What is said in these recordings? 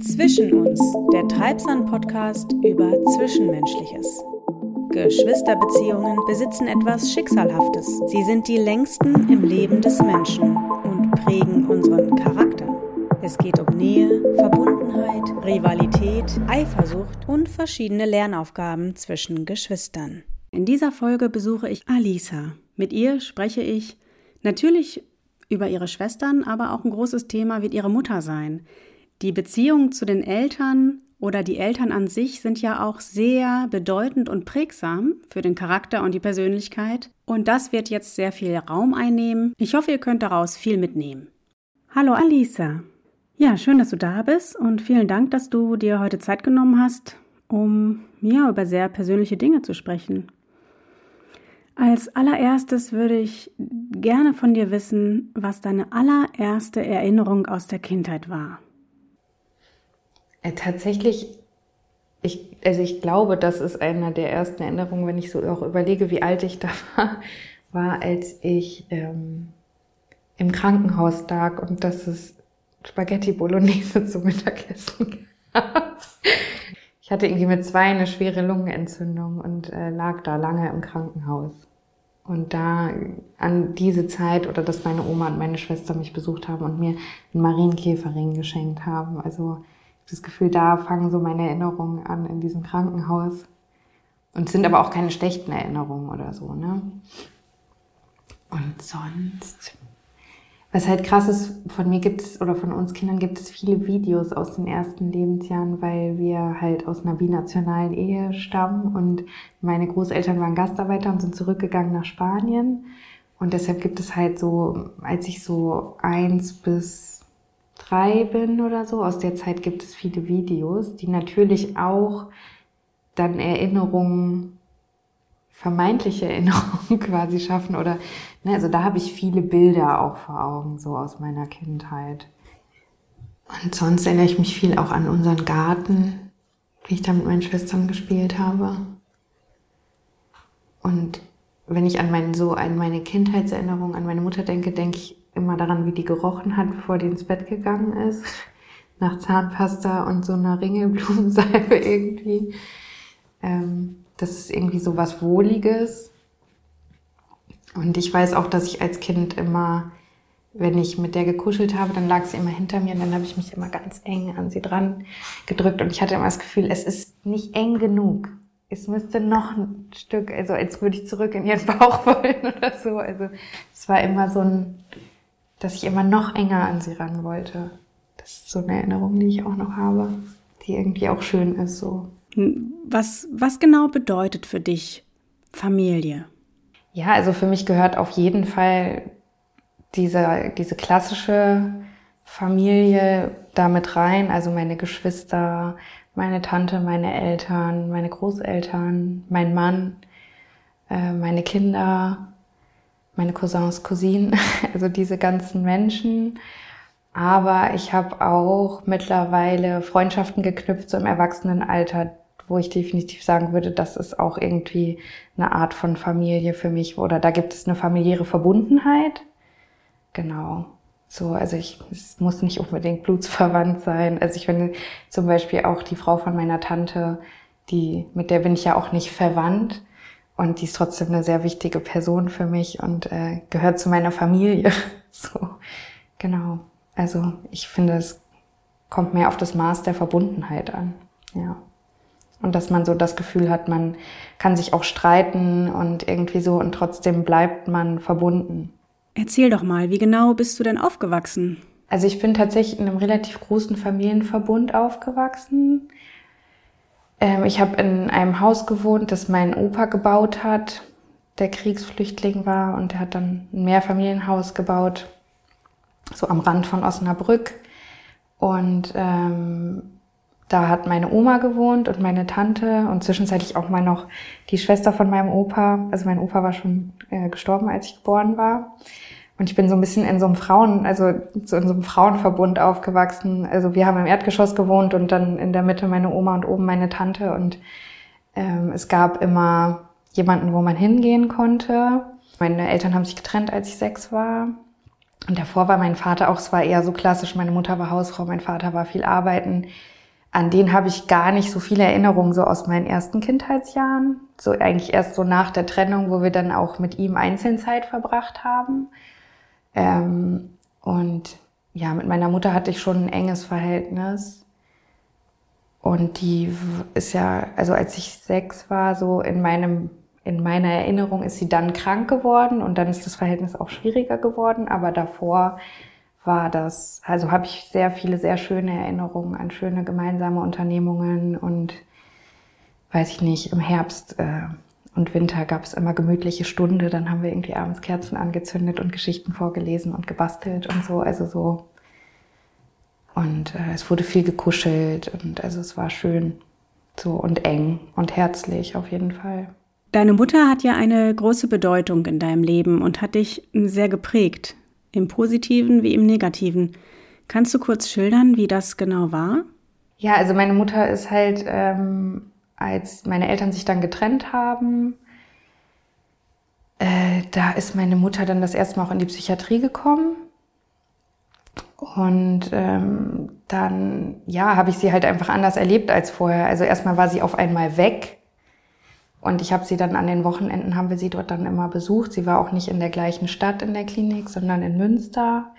Zwischen uns, der Treibsand-Podcast über Zwischenmenschliches. Geschwisterbeziehungen besitzen etwas Schicksalhaftes. Sie sind die längsten im Leben des Menschen und prägen unseren Charakter. Es geht um Nähe, Verbundenheit, Rivalität, Eifersucht und verschiedene Lernaufgaben zwischen Geschwistern. In dieser Folge besuche ich Alisa. Mit ihr spreche ich natürlich über ihre Schwestern, aber auch ein großes Thema wird ihre Mutter sein. Die Beziehung zu den Eltern oder die Eltern an sich sind ja auch sehr bedeutend und prägsam für den Charakter und die Persönlichkeit. Und das wird jetzt sehr viel Raum einnehmen. Ich hoffe, ihr könnt daraus viel mitnehmen. Hallo Alisa. Ja, schön, dass du da bist und vielen Dank, dass du dir heute Zeit genommen hast, um ja über sehr persönliche Dinge zu sprechen. Als allererstes würde ich gerne von dir wissen, was deine allererste Erinnerung aus der Kindheit war. Äh, tatsächlich, ich, also ich glaube, das ist eine der ersten Erinnerungen, wenn ich so auch überlege, wie alt ich da war, war, als ich ähm, im Krankenhaus lag und dass es Spaghetti Bolognese zum Mittagessen gab. Ich hatte irgendwie mit zwei eine schwere Lungenentzündung und äh, lag da lange im Krankenhaus. Und da an diese Zeit oder dass meine Oma und meine Schwester mich besucht haben und mir einen Marienkäferring geschenkt haben. Also das Gefühl, da fangen so meine Erinnerungen an in diesem Krankenhaus. Und sind aber auch keine schlechten Erinnerungen oder so, ne? Und sonst, was halt krass ist, von mir gibt es oder von uns Kindern gibt es viele Videos aus den ersten Lebensjahren, weil wir halt aus einer binationalen Ehe stammen und meine Großeltern waren Gastarbeiter und sind zurückgegangen nach Spanien. Und deshalb gibt es halt so, als ich so eins bis drei bin oder so, aus der Zeit gibt es viele Videos, die natürlich auch dann Erinnerungen, vermeintliche Erinnerungen quasi schaffen oder, ne, also da habe ich viele Bilder auch vor Augen, so aus meiner Kindheit. Und sonst erinnere ich mich viel auch an unseren Garten, wie ich da mit meinen Schwestern gespielt habe. Und wenn ich an meinen, so an meine Kindheitserinnerung, an meine Mutter denke, denke ich immer daran, wie die gerochen hat, bevor die ins Bett gegangen ist. Nach Zahnpasta und so einer Ringelblumensalbe irgendwie. Ähm, das ist irgendwie so was Wohliges. Und ich weiß auch, dass ich als Kind immer, wenn ich mit der gekuschelt habe, dann lag sie immer hinter mir und dann habe ich mich immer ganz eng an sie dran gedrückt und ich hatte immer das Gefühl, es ist nicht eng genug. Es müsste noch ein Stück, also als würde ich zurück in ihren Bauch wollen oder so. Also es war immer so ein, dass ich immer noch enger an sie ran wollte. Das ist so eine Erinnerung, die ich auch noch habe, die irgendwie auch schön ist so. Was, was genau bedeutet für dich Familie? Ja, also für mich gehört auf jeden Fall diese, diese klassische Familie damit rein, also meine Geschwister, meine Tante, meine Eltern, meine Großeltern, mein Mann, äh, meine Kinder, meine Cousins, Cousinen, also diese ganzen Menschen. Aber ich habe auch mittlerweile Freundschaften geknüpft, so im Erwachsenenalter, wo ich definitiv sagen würde, das ist auch irgendwie eine Art von Familie für mich oder da gibt es eine familiäre Verbundenheit. Genau. So, also ich, es muss nicht unbedingt blutsverwandt sein. Also ich finde zum Beispiel auch die Frau von meiner Tante, die, mit der bin ich ja auch nicht verwandt. Und die ist trotzdem eine sehr wichtige Person für mich und äh, gehört zu meiner Familie. so, genau. Also ich finde, es kommt mehr auf das Maß der Verbundenheit an. Ja. Und dass man so das Gefühl hat, man kann sich auch streiten und irgendwie so und trotzdem bleibt man verbunden. Erzähl doch mal, wie genau bist du denn aufgewachsen? Also ich bin tatsächlich in einem relativ großen Familienverbund aufgewachsen. Ähm, ich habe in einem Haus gewohnt, das mein Opa gebaut hat, der Kriegsflüchtling war und er hat dann ein Mehrfamilienhaus gebaut, so am Rand von Osnabrück. Und ähm, da hat meine Oma gewohnt und meine Tante und zwischenzeitlich auch mal noch die Schwester von meinem Opa. Also mein Opa war schon äh, gestorben, als ich geboren war. Und ich bin so ein bisschen in so einem Frauen, also so in so einem Frauenverbund aufgewachsen. Also wir haben im Erdgeschoss gewohnt und dann in der Mitte meine Oma und oben meine Tante. Und ähm, es gab immer jemanden, wo man hingehen konnte. Meine Eltern haben sich getrennt, als ich sechs war. Und davor war mein Vater auch, es war eher so klassisch, meine Mutter war Hausfrau, mein Vater war viel arbeiten. An den habe ich gar nicht so viele Erinnerungen so aus meinen ersten Kindheitsjahren. So eigentlich erst so nach der Trennung, wo wir dann auch mit ihm einzeln Zeit verbracht haben. Ähm, und ja, mit meiner Mutter hatte ich schon ein enges Verhältnis. Und die ist ja, also als ich sechs war, so in meinem, in meiner Erinnerung ist sie dann krank geworden und dann ist das Verhältnis auch schwieriger geworden. Aber davor war das, also habe ich sehr viele, sehr schöne Erinnerungen an schöne gemeinsame Unternehmungen und weiß ich nicht, im Herbst äh, und Winter gab es immer gemütliche Stunde, dann haben wir irgendwie abends Kerzen angezündet und Geschichten vorgelesen und gebastelt und so, also so. Und äh, es wurde viel gekuschelt und also es war schön so und eng und herzlich auf jeden Fall. Deine Mutter hat ja eine große Bedeutung in deinem Leben und hat dich sehr geprägt im positiven wie im negativen. Kannst du kurz schildern, wie das genau war? Ja, also meine Mutter ist halt, ähm, als meine Eltern sich dann getrennt haben, äh, da ist meine Mutter dann das erste Mal auch in die Psychiatrie gekommen. Und ähm, dann, ja, habe ich sie halt einfach anders erlebt als vorher. Also erstmal war sie auf einmal weg und ich habe sie dann an den Wochenenden, haben wir sie dort dann immer besucht. Sie war auch nicht in der gleichen Stadt in der Klinik, sondern in Münster.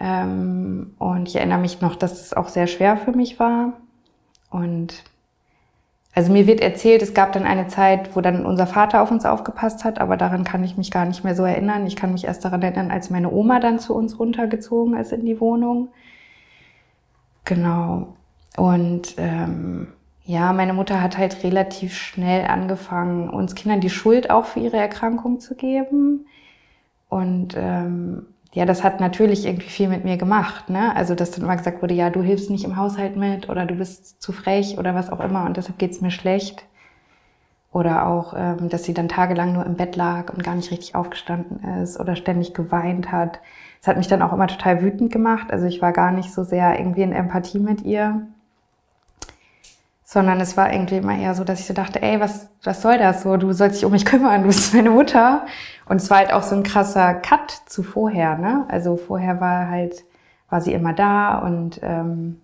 Ähm, und ich erinnere mich noch, dass es auch sehr schwer für mich war. Und also mir wird erzählt, es gab dann eine Zeit, wo dann unser Vater auf uns aufgepasst hat, aber daran kann ich mich gar nicht mehr so erinnern. Ich kann mich erst daran erinnern, als meine Oma dann zu uns runtergezogen ist in die Wohnung. Genau. Und ähm, ja, meine Mutter hat halt relativ schnell angefangen, uns Kindern die Schuld auch für ihre Erkrankung zu geben. Und ähm, ja, das hat natürlich irgendwie viel mit mir gemacht. Ne? Also, dass dann immer gesagt wurde, ja, du hilfst nicht im Haushalt mit oder du bist zu frech oder was auch immer und deshalb geht's mir schlecht. Oder auch, ähm, dass sie dann tagelang nur im Bett lag und gar nicht richtig aufgestanden ist oder ständig geweint hat. Das hat mich dann auch immer total wütend gemacht. Also ich war gar nicht so sehr irgendwie in Empathie mit ihr sondern es war irgendwie immer eher so, dass ich so dachte, ey, was, was soll das so? Du sollst dich um mich kümmern, du bist meine Mutter. Und es war halt auch so ein krasser Cut zu vorher, ne? Also vorher war halt, war sie immer da und ähm,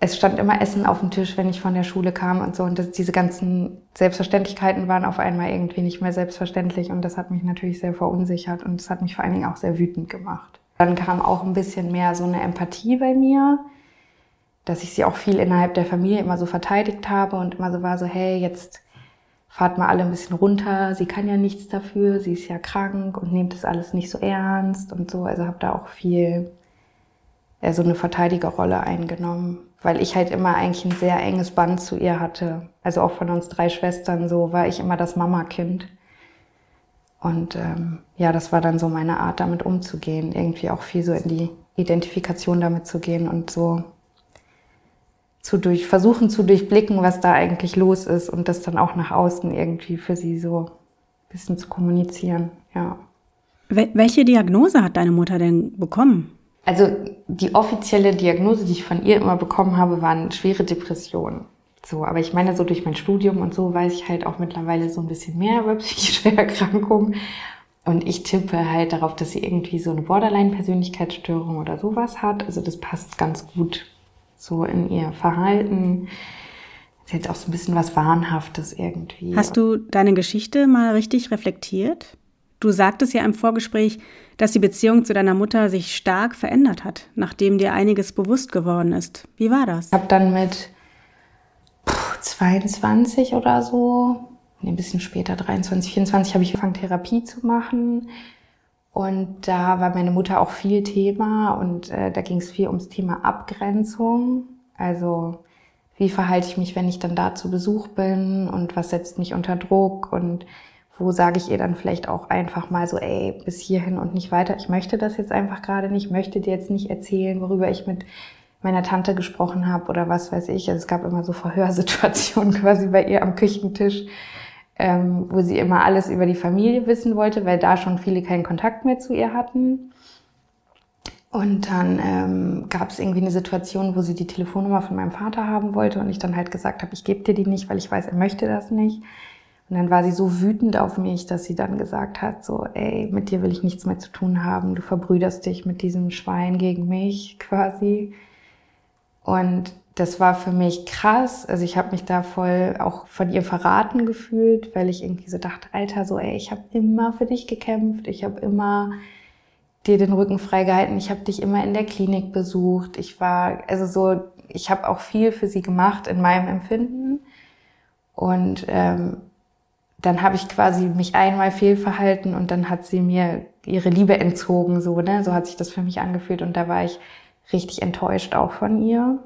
es stand immer Essen auf dem Tisch, wenn ich von der Schule kam und so. Und das, diese ganzen Selbstverständlichkeiten waren auf einmal irgendwie nicht mehr selbstverständlich. Und das hat mich natürlich sehr verunsichert und das hat mich vor allen Dingen auch sehr wütend gemacht. Dann kam auch ein bisschen mehr so eine Empathie bei mir dass ich sie auch viel innerhalb der Familie immer so verteidigt habe und immer so war so, hey, jetzt fahrt mal alle ein bisschen runter, sie kann ja nichts dafür, sie ist ja krank und nehmt das alles nicht so ernst und so. Also habe da auch viel ja, so eine Verteidigerrolle eingenommen, weil ich halt immer eigentlich ein sehr enges Band zu ihr hatte. Also auch von uns drei Schwestern so war ich immer das Mama-Kind. Und ähm, ja, das war dann so meine Art, damit umzugehen, irgendwie auch viel so in die Identifikation damit zu gehen und so zu durch, versuchen zu durchblicken, was da eigentlich los ist und das dann auch nach außen irgendwie für sie so ein bisschen zu kommunizieren, ja. Welche Diagnose hat deine Mutter denn bekommen? Also die offizielle Diagnose, die ich von ihr immer bekommen habe, waren schwere Depressionen. So, aber ich meine, so durch mein Studium und so weiß ich halt auch mittlerweile so ein bisschen mehr über psychische Erkrankungen. Und ich tippe halt darauf, dass sie irgendwie so eine Borderline-Persönlichkeitsstörung oder sowas hat. Also das passt ganz gut so in ihr Verhalten. Ist jetzt auch so ein bisschen was Wahnhaftes irgendwie. Hast du deine Geschichte mal richtig reflektiert? Du sagtest ja im Vorgespräch, dass die Beziehung zu deiner Mutter sich stark verändert hat, nachdem dir einiges bewusst geworden ist. Wie war das? Ich habe dann mit 22 oder so, ein bisschen später, 23, 24, habe ich angefangen, Therapie zu machen. Und da war meine Mutter auch viel Thema und äh, da ging es viel ums Thema Abgrenzung. Also wie verhalte ich mich, wenn ich dann da zu Besuch bin und was setzt mich unter Druck und wo sage ich ihr dann vielleicht auch einfach mal so, ey, bis hierhin und nicht weiter. Ich möchte das jetzt einfach gerade nicht, möchte dir jetzt nicht erzählen, worüber ich mit meiner Tante gesprochen habe oder was weiß ich. Also es gab immer so Verhörsituationen quasi bei ihr am Küchentisch ähm, wo sie immer alles über die Familie wissen wollte, weil da schon viele keinen Kontakt mehr zu ihr hatten. Und dann ähm, gab es irgendwie eine Situation, wo sie die Telefonnummer von meinem Vater haben wollte und ich dann halt gesagt habe, ich gebe dir die nicht, weil ich weiß, er möchte das nicht. Und dann war sie so wütend auf mich, dass sie dann gesagt hat, so, ey, mit dir will ich nichts mehr zu tun haben. Du verbrüderst dich mit diesem Schwein gegen mich quasi. Und das war für mich krass. Also ich habe mich da voll auch von ihr verraten gefühlt, weil ich irgendwie so dachte, Alter, so, ey, ich habe immer für dich gekämpft. Ich habe immer dir den Rücken freigehalten. Ich habe dich immer in der Klinik besucht. Ich war, also so, ich habe auch viel für sie gemacht in meinem Empfinden. Und ähm, dann habe ich quasi mich einmal fehlverhalten und dann hat sie mir ihre Liebe entzogen, so, ne? So hat sich das für mich angefühlt und da war ich richtig enttäuscht auch von ihr.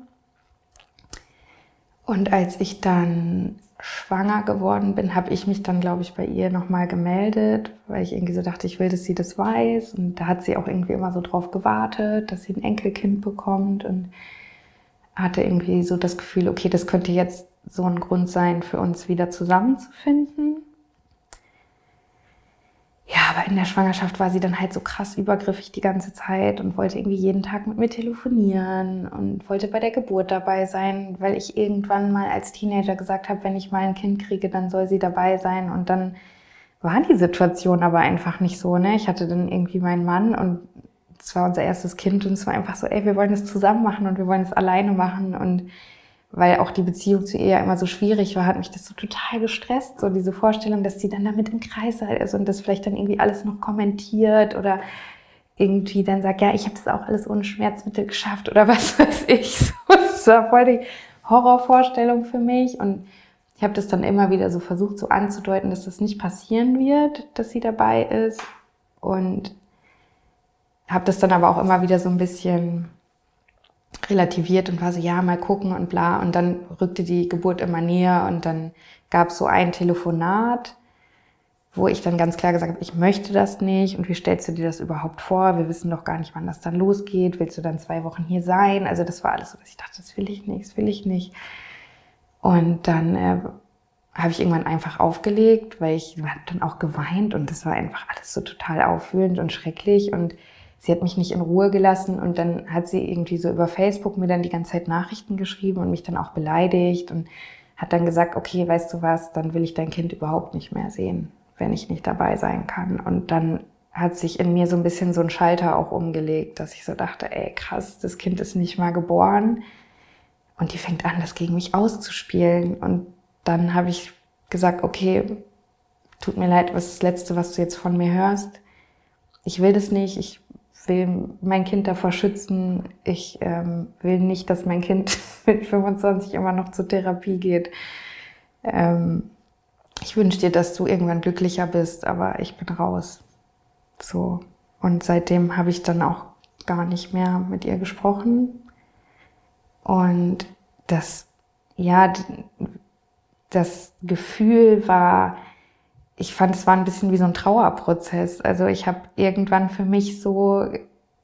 Und als ich dann schwanger geworden bin, habe ich mich dann, glaube ich, bei ihr nochmal gemeldet, weil ich irgendwie so dachte, ich will, dass sie das weiß. Und da hat sie auch irgendwie immer so drauf gewartet, dass sie ein Enkelkind bekommt und hatte irgendwie so das Gefühl, okay, das könnte jetzt so ein Grund sein, für uns wieder zusammenzufinden. Ja, aber in der Schwangerschaft war sie dann halt so krass übergriffig die ganze Zeit und wollte irgendwie jeden Tag mit mir telefonieren und wollte bei der Geburt dabei sein, weil ich irgendwann mal als Teenager gesagt habe, wenn ich mal ein Kind kriege, dann soll sie dabei sein. Und dann war die Situation aber einfach nicht so. Ne? Ich hatte dann irgendwie meinen Mann und es war unser erstes Kind und es war einfach so, ey, wir wollen das zusammen machen und wir wollen es alleine machen und weil auch die Beziehung zu ihr ja immer so schwierig war, hat mich das so total gestresst, so diese Vorstellung, dass sie dann damit im Kreis ist und das vielleicht dann irgendwie alles noch kommentiert oder irgendwie dann sagt, ja, ich habe das auch alles ohne Schmerzmittel geschafft oder was weiß ich. Das war voll die Horrorvorstellung für mich und ich habe das dann immer wieder so versucht so anzudeuten, dass das nicht passieren wird, dass sie dabei ist und habe das dann aber auch immer wieder so ein bisschen relativiert und war so, ja, mal gucken und bla. Und dann rückte die Geburt immer näher und dann gab es so ein Telefonat, wo ich dann ganz klar gesagt habe, ich möchte das nicht und wie stellst du dir das überhaupt vor? Wir wissen doch gar nicht, wann das dann losgeht. Willst du dann zwei Wochen hier sein? Also das war alles so, dass ich dachte, das will ich nicht, das will ich nicht. Und dann äh, habe ich irgendwann einfach aufgelegt, weil ich habe dann auch geweint und das war einfach alles so total aufwühlend und schrecklich und sie hat mich nicht in Ruhe gelassen und dann hat sie irgendwie so über Facebook mir dann die ganze Zeit Nachrichten geschrieben und mich dann auch beleidigt und hat dann gesagt, okay, weißt du was, dann will ich dein Kind überhaupt nicht mehr sehen, wenn ich nicht dabei sein kann. Und dann hat sich in mir so ein bisschen so ein Schalter auch umgelegt, dass ich so dachte, ey, krass, das Kind ist nicht mal geboren und die fängt an, das gegen mich auszuspielen. Und dann habe ich gesagt, okay, tut mir leid, was ist das Letzte, was du jetzt von mir hörst? Ich will das nicht, ich will mein Kind davor schützen. Ich ähm, will nicht, dass mein Kind mit 25 immer noch zur Therapie geht. Ähm, ich wünsche dir, dass du irgendwann glücklicher bist, aber ich bin raus. So. Und seitdem habe ich dann auch gar nicht mehr mit ihr gesprochen. Und das, ja, das Gefühl war, ich fand, es war ein bisschen wie so ein Trauerprozess. Also ich habe irgendwann für mich so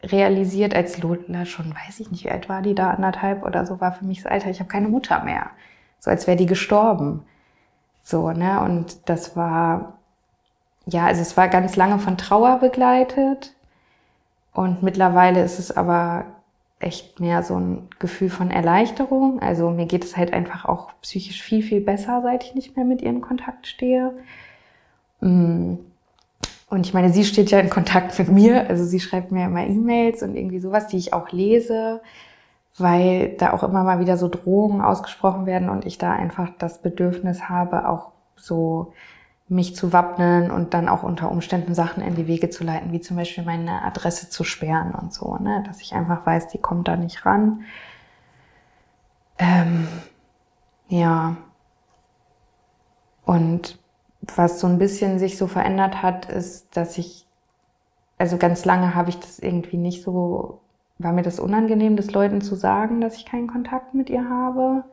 realisiert, als Lola schon, weiß ich nicht, wie alt war die da, anderthalb oder so, war für mich das Alter, ich habe keine Mutter mehr. So als wäre die gestorben. So, ne? Und das war, ja, also es war ganz lange von Trauer begleitet. Und mittlerweile ist es aber echt mehr so ein Gefühl von Erleichterung. Also mir geht es halt einfach auch psychisch viel, viel besser, seit ich nicht mehr mit ihr in Kontakt stehe. Mm. Und ich meine, sie steht ja in Kontakt mit mir, also sie schreibt mir immer E-Mails und irgendwie sowas, die ich auch lese, weil da auch immer mal wieder so Drohungen ausgesprochen werden und ich da einfach das Bedürfnis habe, auch so mich zu wappnen und dann auch unter Umständen Sachen in die Wege zu leiten, wie zum Beispiel meine Adresse zu sperren und so, ne? dass ich einfach weiß, die kommt da nicht ran. Ähm, ja. Und was so ein bisschen sich so verändert hat, ist, dass ich, also ganz lange habe ich das irgendwie nicht so, war mir das unangenehm, das Leuten zu sagen, dass ich keinen Kontakt mit ihr habe.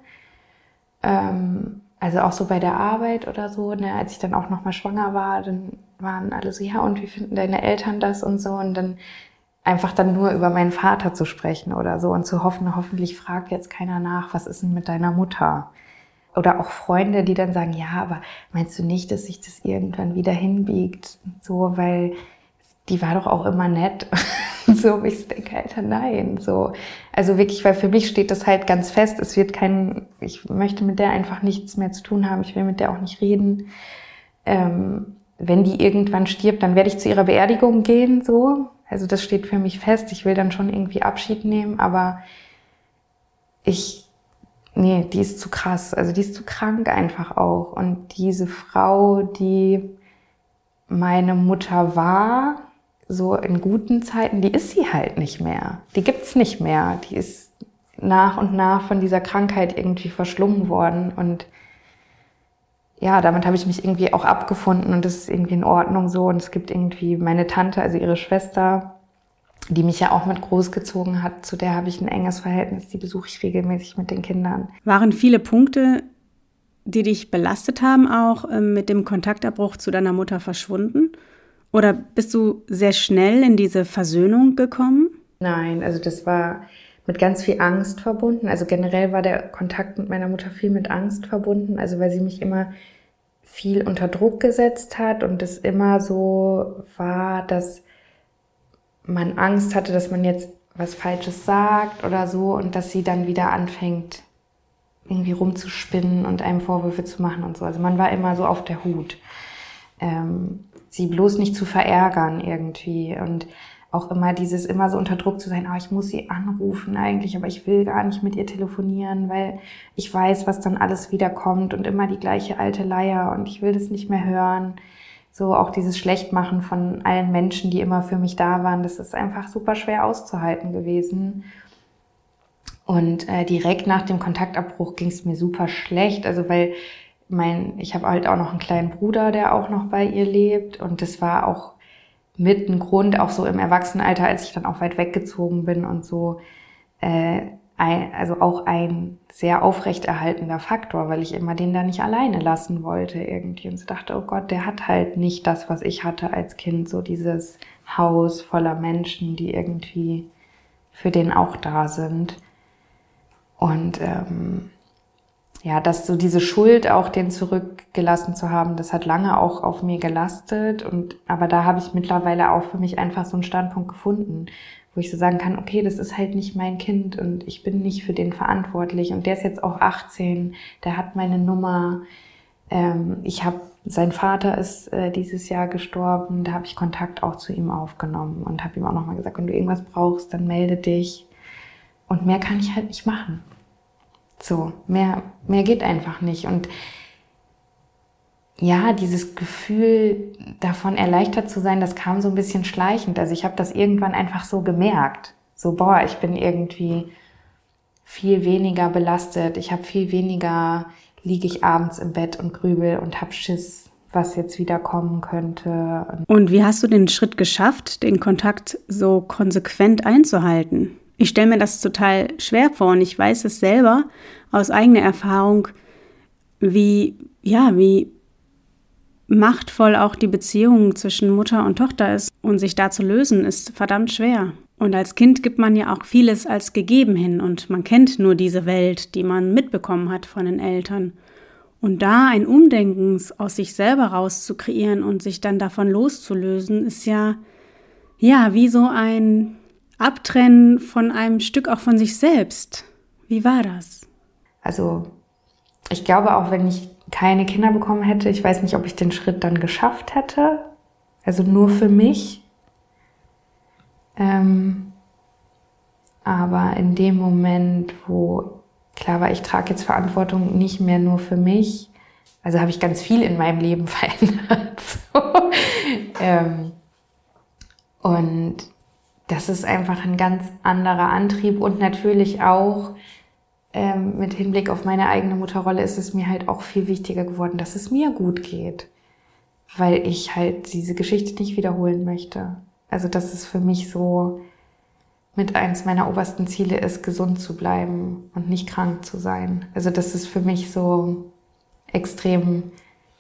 Ähm, also auch so bei der Arbeit oder so, ne, als ich dann auch nochmal schwanger war, dann waren alle so, ja, und wie finden deine Eltern das und so, und dann einfach dann nur über meinen Vater zu sprechen oder so und zu hoffen, hoffentlich fragt jetzt keiner nach, was ist denn mit deiner Mutter? Oder auch Freunde, die dann sagen, ja, aber meinst du nicht, dass sich das irgendwann wieder hinbiegt? So, weil die war doch auch immer nett. so, ich denke, Alter, nein. So, also wirklich, weil für mich steht das halt ganz fest. Es wird kein, ich möchte mit der einfach nichts mehr zu tun haben. Ich will mit der auch nicht reden. ähm, wenn die irgendwann stirbt, dann werde ich zu ihrer Beerdigung gehen, so. Also das steht für mich fest. Ich will dann schon irgendwie Abschied nehmen, aber ich, nee, die ist zu krass. Also die ist zu krank einfach auch. Und diese Frau, die meine Mutter war, so in guten Zeiten, die ist sie halt nicht mehr. Die gibt's nicht mehr. Die ist nach und nach von dieser Krankheit irgendwie verschlungen worden und ja, damit habe ich mich irgendwie auch abgefunden und das ist irgendwie in Ordnung so. Und es gibt irgendwie meine Tante, also ihre Schwester, die mich ja auch mit großgezogen hat, zu der habe ich ein enges Verhältnis, die besuche ich regelmäßig mit den Kindern. Waren viele Punkte, die dich belastet haben, auch ähm, mit dem Kontaktabbruch zu deiner Mutter verschwunden? Oder bist du sehr schnell in diese Versöhnung gekommen? Nein, also das war mit ganz viel Angst verbunden. Also generell war der Kontakt mit meiner Mutter viel mit Angst verbunden, also weil sie mich immer viel unter Druck gesetzt hat und es immer so war, dass man Angst hatte, dass man jetzt was Falsches sagt oder so und dass sie dann wieder anfängt, irgendwie rumzuspinnen und einem Vorwürfe zu machen und so. Also man war immer so auf der Hut, ähm, sie bloß nicht zu verärgern irgendwie und auch immer dieses, immer so unter Druck zu sein, oh, ich muss sie anrufen eigentlich, aber ich will gar nicht mit ihr telefonieren, weil ich weiß, was dann alles wiederkommt und immer die gleiche alte Leier und ich will das nicht mehr hören. So auch dieses Schlechtmachen von allen Menschen, die immer für mich da waren, das ist einfach super schwer auszuhalten gewesen. Und äh, direkt nach dem Kontaktabbruch ging es mir super schlecht, also weil mein, ich habe halt auch noch einen kleinen Bruder, der auch noch bei ihr lebt und das war auch mit ein Grund, auch so im Erwachsenenalter, als ich dann auch weit weggezogen bin und so, äh, ein, also auch ein sehr aufrechterhaltender Faktor, weil ich immer den da nicht alleine lassen wollte irgendwie und so dachte, oh Gott, der hat halt nicht das, was ich hatte als Kind, so dieses Haus voller Menschen, die irgendwie für den auch da sind. Und ähm, ja, dass so diese Schuld auch den zurückgelassen zu haben, das hat lange auch auf mir gelastet und aber da habe ich mittlerweile auch für mich einfach so einen Standpunkt gefunden, wo ich so sagen kann, okay, das ist halt nicht mein Kind und ich bin nicht für den verantwortlich und der ist jetzt auch 18, der hat meine Nummer. Ähm, ich habe, sein Vater ist äh, dieses Jahr gestorben, da habe ich Kontakt auch zu ihm aufgenommen und habe ihm auch nochmal gesagt, wenn du irgendwas brauchst, dann melde dich. Und mehr kann ich halt nicht machen. So, mehr, mehr geht einfach nicht. Und ja, dieses Gefühl davon erleichtert zu sein, das kam so ein bisschen schleichend. Also ich habe das irgendwann einfach so gemerkt. So, boah, ich bin irgendwie viel weniger belastet. Ich habe viel weniger, liege ich abends im Bett und grübel und hab Schiss, was jetzt wieder kommen könnte. Und wie hast du den Schritt geschafft, den Kontakt so konsequent einzuhalten? Ich stelle mir das total schwer vor und ich weiß es selber aus eigener Erfahrung, wie, ja, wie machtvoll auch die Beziehung zwischen Mutter und Tochter ist und sich da zu lösen, ist verdammt schwer. Und als Kind gibt man ja auch vieles als gegeben hin und man kennt nur diese Welt, die man mitbekommen hat von den Eltern. Und da ein Umdenken aus sich selber rauszukreieren und sich dann davon loszulösen, ist ja, ja, wie so ein Abtrennen von einem Stück auch von sich selbst. Wie war das? Also ich glaube auch, wenn ich keine Kinder bekommen hätte, ich weiß nicht, ob ich den Schritt dann geschafft hätte. Also nur für mich. Ähm, aber in dem Moment, wo klar war, ich trage jetzt Verantwortung nicht mehr nur für mich, also habe ich ganz viel in meinem Leben verändert. So. ähm, und das ist einfach ein ganz anderer Antrieb und natürlich auch ähm, mit Hinblick auf meine eigene Mutterrolle ist es mir halt auch viel wichtiger geworden, dass es mir gut geht, weil ich halt diese Geschichte nicht wiederholen möchte. Also dass es für mich so mit eins meiner obersten Ziele ist, gesund zu bleiben und nicht krank zu sein. Also das ist für mich so extrem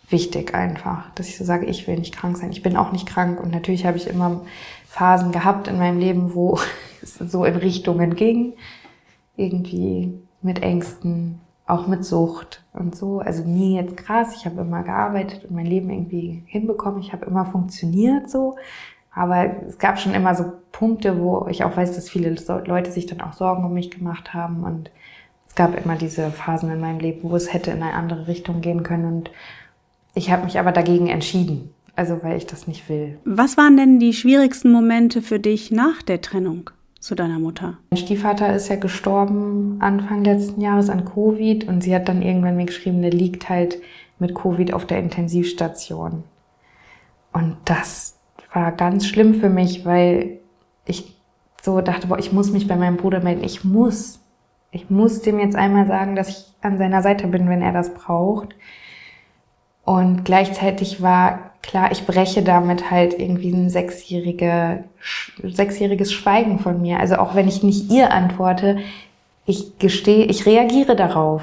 wichtig einfach, dass ich so sage, ich will nicht krank sein. Ich bin auch nicht krank und natürlich habe ich immer Phasen gehabt in meinem Leben, wo es so in Richtungen ging. Irgendwie mit Ängsten, auch mit Sucht und so. Also nie jetzt krass. Ich habe immer gearbeitet und mein Leben irgendwie hinbekommen. Ich habe immer funktioniert so. Aber es gab schon immer so Punkte, wo ich auch weiß, dass viele Leute sich dann auch Sorgen um mich gemacht haben. Und es gab immer diese Phasen in meinem Leben, wo es hätte in eine andere Richtung gehen können. Und ich habe mich aber dagegen entschieden. Also weil ich das nicht will. Was waren denn die schwierigsten Momente für dich nach der Trennung zu deiner Mutter? Mein Stiefvater ist ja gestorben Anfang letzten Jahres an Covid und sie hat dann irgendwann mir geschrieben, der liegt halt mit Covid auf der Intensivstation. Und das war ganz schlimm für mich, weil ich so dachte, boah, ich muss mich bei meinem Bruder melden. Ich muss. Ich muss dem jetzt einmal sagen, dass ich an seiner Seite bin, wenn er das braucht. Und gleichzeitig war klar, ich breche damit halt irgendwie ein sechsjährige, sechsjähriges Schweigen von mir. Also auch wenn ich nicht ihr antworte, ich gestehe, ich reagiere darauf.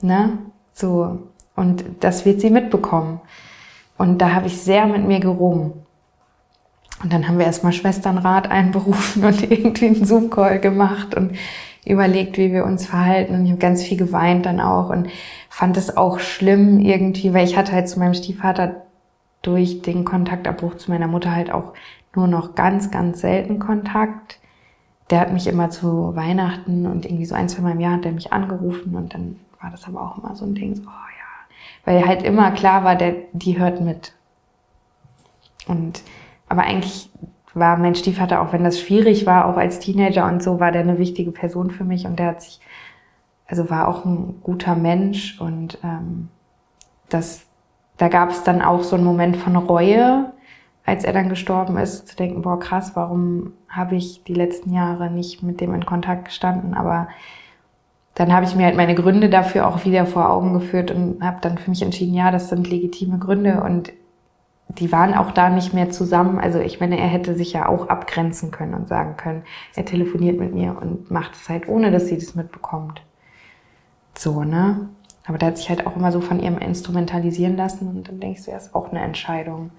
Ne? So. Und das wird sie mitbekommen. Und da habe ich sehr mit mir gerungen. Und dann haben wir erstmal Schwesternrat einberufen und irgendwie einen Zoom-Call gemacht und überlegt, wie wir uns verhalten. Und ich habe ganz viel geweint dann auch und fand es auch schlimm irgendwie, weil ich hatte halt zu meinem Stiefvater durch den Kontaktabbruch zu meiner Mutter halt auch nur noch ganz, ganz selten Kontakt. Der hat mich immer zu Weihnachten und irgendwie so ein, zwei Mal im Jahr hat er mich angerufen und dann war das aber auch immer so ein Ding, so, oh ja. Weil halt immer klar war, der, die hört mit. Und, aber eigentlich war mein Stiefvater, auch wenn das schwierig war, auch als Teenager und so, war der eine wichtige Person für mich und der hat sich, also war auch ein guter Mensch und ähm, das da gab es dann auch so einen Moment von Reue, als er dann gestorben ist, zu denken, boah, krass, warum habe ich die letzten Jahre nicht mit dem in Kontakt gestanden? Aber dann habe ich mir halt meine Gründe dafür auch wieder vor Augen geführt und habe dann für mich entschieden, ja, das sind legitime Gründe und die waren auch da nicht mehr zusammen. Also ich meine, er hätte sich ja auch abgrenzen können und sagen können, er telefoniert mit mir und macht es halt, ohne dass sie das mitbekommt. So, ne? Aber der hat sich halt auch immer so von ihrem instrumentalisieren lassen und dann denkst du, ja, ist auch eine Entscheidung.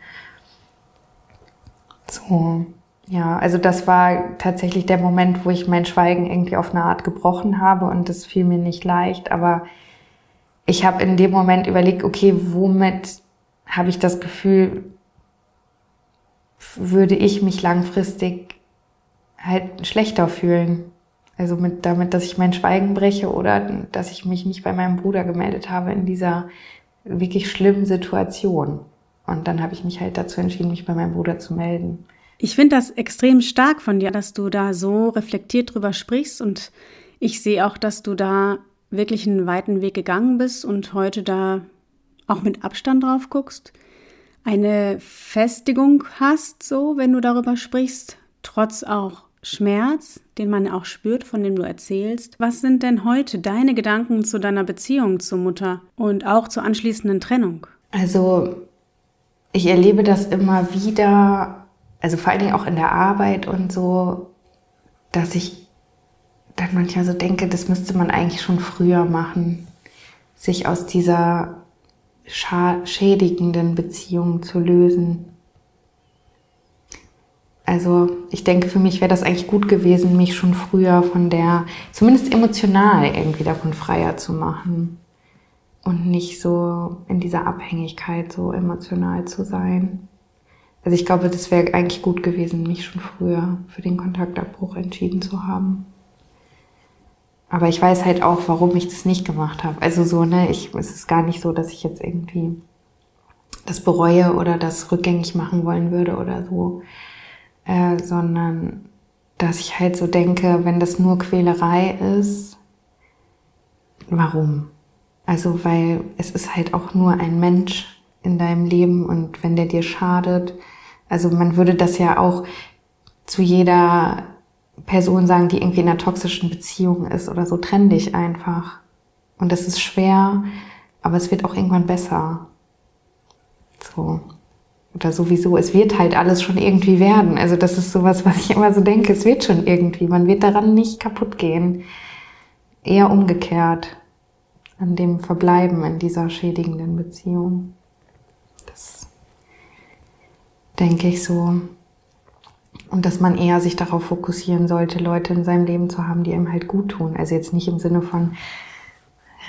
So, ja, also das war tatsächlich der Moment, wo ich mein Schweigen irgendwie auf eine Art gebrochen habe und das fiel mir nicht leicht, aber ich habe in dem Moment überlegt, okay, womit habe ich das Gefühl, würde ich mich langfristig halt schlechter fühlen? Also mit, damit, dass ich mein Schweigen breche oder dass ich mich nicht bei meinem Bruder gemeldet habe in dieser wirklich schlimmen Situation. Und dann habe ich mich halt dazu entschieden, mich bei meinem Bruder zu melden. Ich finde das extrem stark von dir, dass du da so reflektiert drüber sprichst. Und ich sehe auch, dass du da wirklich einen weiten Weg gegangen bist und heute da auch mit Abstand drauf guckst. Eine Festigung hast, so, wenn du darüber sprichst, trotz auch Schmerz, den man auch spürt, von dem du erzählst. Was sind denn heute deine Gedanken zu deiner Beziehung zur Mutter und auch zur anschließenden Trennung? Also ich erlebe das immer wieder, also vor allen Dingen auch in der Arbeit und so, dass ich dann manchmal so denke, das müsste man eigentlich schon früher machen, sich aus dieser schädigenden Beziehung zu lösen. Also ich denke, für mich wäre das eigentlich gut gewesen, mich schon früher von der, zumindest emotional irgendwie davon freier zu machen und nicht so in dieser Abhängigkeit so emotional zu sein. Also ich glaube, das wäre eigentlich gut gewesen, mich schon früher für den Kontaktabbruch entschieden zu haben. Aber ich weiß halt auch, warum ich das nicht gemacht habe. Also so, ne, ich, es ist gar nicht so, dass ich jetzt irgendwie das bereue oder das rückgängig machen wollen würde oder so äh, sondern dass ich halt so denke, wenn das nur Quälerei ist, warum? Also weil es ist halt auch nur ein Mensch in deinem Leben und wenn der dir schadet, also man würde das ja auch zu jeder Person sagen, die irgendwie in einer toxischen Beziehung ist oder so, trenn dich einfach. Und das ist schwer, aber es wird auch irgendwann besser. So oder sowieso, es wird halt alles schon irgendwie werden. Also das ist sowas, was ich immer so denke, es wird schon irgendwie. Man wird daran nicht kaputt gehen. Eher umgekehrt an dem Verbleiben in dieser schädigenden Beziehung. Das denke ich so. Und dass man eher sich darauf fokussieren sollte, Leute in seinem Leben zu haben, die einem halt gut tun. Also jetzt nicht im Sinne von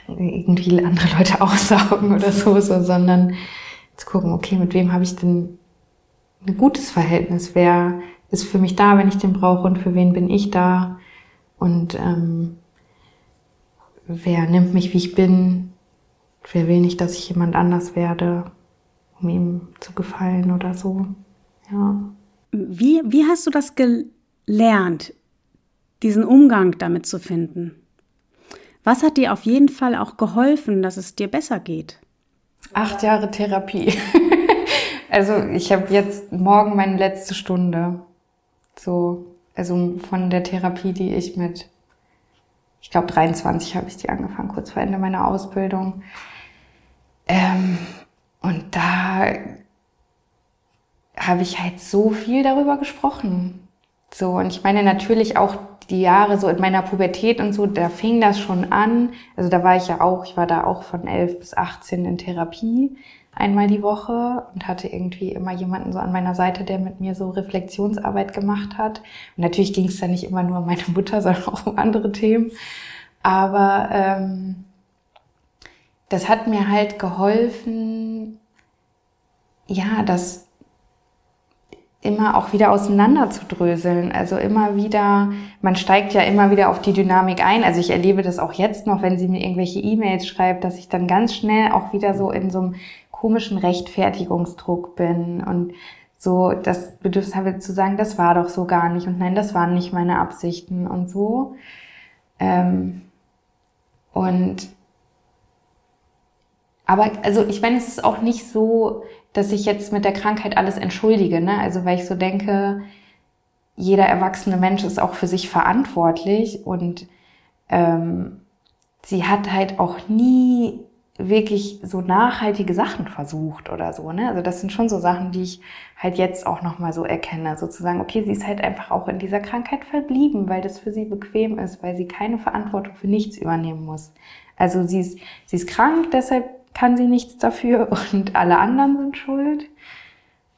irgendwie andere Leute aussaugen oder so sondern zu gucken, okay, mit wem habe ich denn ein gutes Verhältnis? Wer ist für mich da, wenn ich den brauche und für wen bin ich da? Und ähm, wer nimmt mich, wie ich bin? wer will nicht, dass ich jemand anders werde, um ihm zu gefallen oder so. Ja. Wie, wie hast du das gelernt, diesen Umgang damit zu finden? Was hat dir auf jeden Fall auch geholfen, dass es dir besser geht? Acht Jahre Therapie. also ich habe jetzt morgen meine letzte Stunde. So, also von der Therapie, die ich mit, ich glaube 23 habe ich die angefangen, kurz vor Ende meiner Ausbildung. Ähm, und da habe ich halt so viel darüber gesprochen. So, und ich meine natürlich auch die Jahre so in meiner Pubertät und so, da fing das schon an. Also da war ich ja auch, ich war da auch von 11 bis 18 in Therapie einmal die Woche und hatte irgendwie immer jemanden so an meiner Seite, der mit mir so Reflexionsarbeit gemacht hat. Und natürlich ging es da nicht immer nur um meine Mutter, sondern auch um andere Themen. Aber ähm, das hat mir halt geholfen, ja, das immer auch wieder auseinander zu dröseln. Also immer wieder, man steigt ja immer wieder auf die Dynamik ein. Also ich erlebe das auch jetzt noch, wenn sie mir irgendwelche E-Mails schreibt, dass ich dann ganz schnell auch wieder so in so einem komischen Rechtfertigungsdruck bin und so das Bedürfnis habe zu sagen, das war doch so gar nicht und nein, das waren nicht meine Absichten und so. Ähm, und aber also ich meine, es ist auch nicht so, dass ich jetzt mit der Krankheit alles entschuldige, ne? Also weil ich so denke, jeder erwachsene Mensch ist auch für sich verantwortlich und ähm, sie hat halt auch nie wirklich so nachhaltige Sachen versucht oder so, ne? Also das sind schon so Sachen, die ich halt jetzt auch nochmal so erkenne, sozusagen, okay, sie ist halt einfach auch in dieser Krankheit verblieben, weil das für sie bequem ist, weil sie keine Verantwortung für nichts übernehmen muss. Also sie ist, sie ist krank, deshalb kann sie nichts dafür und alle anderen sind schuld.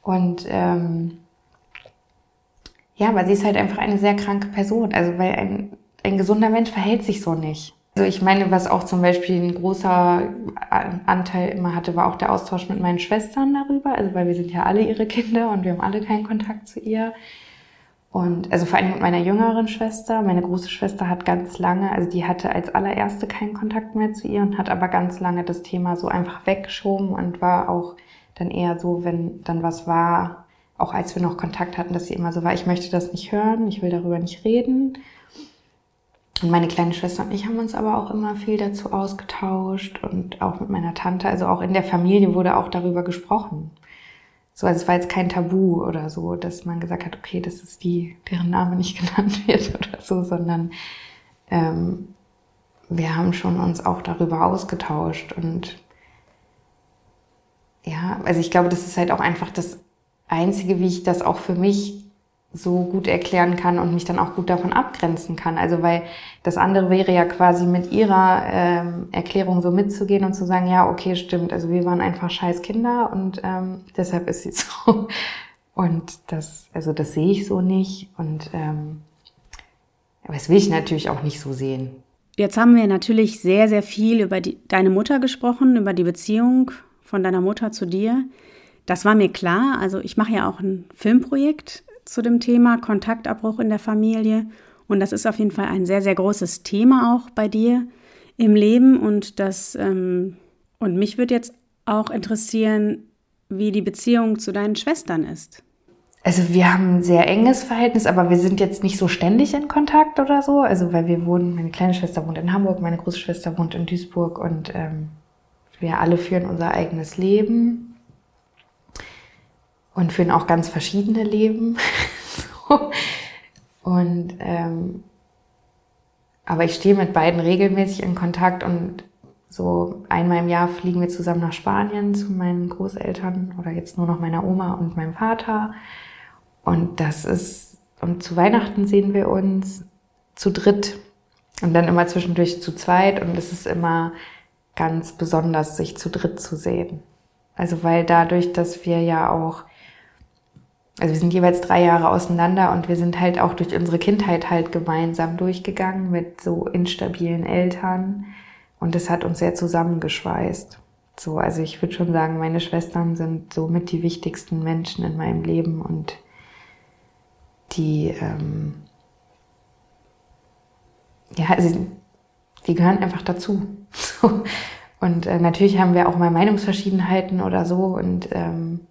Und ähm, ja, aber sie ist halt einfach eine sehr kranke Person. Also weil ein, ein gesunder Mensch verhält sich so nicht. Also ich meine, was auch zum Beispiel ein großer Anteil immer hatte, war auch der Austausch mit meinen Schwestern darüber. Also weil wir sind ja alle ihre Kinder und wir haben alle keinen Kontakt zu ihr. Und also vor allem mit meiner jüngeren Schwester. Meine große Schwester hat ganz lange, also die hatte als allererste keinen Kontakt mehr zu ihr und hat aber ganz lange das Thema so einfach weggeschoben und war auch dann eher so, wenn dann was war, auch als wir noch Kontakt hatten, dass sie immer so war, ich möchte das nicht hören, ich will darüber nicht reden. Und meine kleine Schwester und ich haben uns aber auch immer viel dazu ausgetauscht und auch mit meiner Tante, also auch in der Familie wurde auch darüber gesprochen. So, also es war jetzt kein Tabu oder so, dass man gesagt hat, okay, das ist die, deren Name nicht genannt wird oder so, sondern ähm, wir haben schon uns auch darüber ausgetauscht und ja, also ich glaube, das ist halt auch einfach das Einzige, wie ich das auch für mich so gut erklären kann und mich dann auch gut davon abgrenzen kann. Also weil das andere wäre ja quasi mit ihrer ähm, Erklärung so mitzugehen und zu sagen, ja, okay, stimmt, also wir waren einfach scheiß Kinder und ähm, deshalb ist sie so. Und das, also das sehe ich so nicht und ähm, aber das will ich natürlich auch nicht so sehen. Jetzt haben wir natürlich sehr, sehr viel über die, deine Mutter gesprochen, über die Beziehung von deiner Mutter zu dir. Das war mir klar. Also ich mache ja auch ein Filmprojekt zu dem Thema Kontaktabbruch in der Familie. Und das ist auf jeden Fall ein sehr, sehr großes Thema auch bei dir im Leben. Und das, ähm, und mich würde jetzt auch interessieren, wie die Beziehung zu deinen Schwestern ist. Also wir haben ein sehr enges Verhältnis, aber wir sind jetzt nicht so ständig in Kontakt oder so. Also weil wir wohnen, meine kleine Schwester wohnt in Hamburg, meine große Schwester wohnt in Duisburg und ähm, wir alle führen unser eigenes Leben und führen auch ganz verschiedene Leben. so. Und ähm, aber ich stehe mit beiden regelmäßig in Kontakt und so einmal im Jahr fliegen wir zusammen nach Spanien zu meinen Großeltern oder jetzt nur noch meiner Oma und meinem Vater. Und das ist, und zu Weihnachten sehen wir uns zu dritt und dann immer zwischendurch zu zweit und es ist immer ganz besonders, sich zu dritt zu sehen. Also weil dadurch, dass wir ja auch also wir sind jeweils drei Jahre auseinander und wir sind halt auch durch unsere Kindheit halt gemeinsam durchgegangen mit so instabilen Eltern und das hat uns sehr zusammengeschweißt. So, also ich würde schon sagen, meine Schwestern sind somit die wichtigsten Menschen in meinem Leben und die, ähm, ja, also die gehören einfach dazu. Und äh, natürlich haben wir auch mal Meinungsverschiedenheiten oder so und ähm,